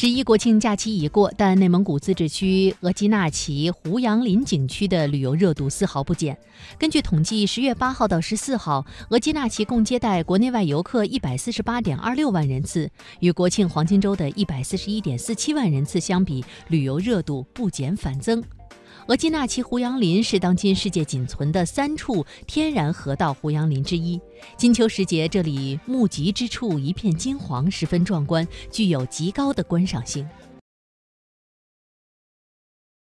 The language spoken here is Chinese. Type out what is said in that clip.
十一国庆假期已过，但内蒙古自治区额济纳旗胡杨林景区的旅游热度丝毫不减。根据统计，十月八号到十四号，额济纳旗共接待国内外游客一百四十八点二六万人次，与国庆黄金周的一百四十一点四七万人次相比，旅游热度不减反增。额济纳旗胡杨林是当今世界仅存的三处天然河道胡杨林之一。金秋时节，这里木集之处一片金黄，十分壮观，具有极高的观赏性。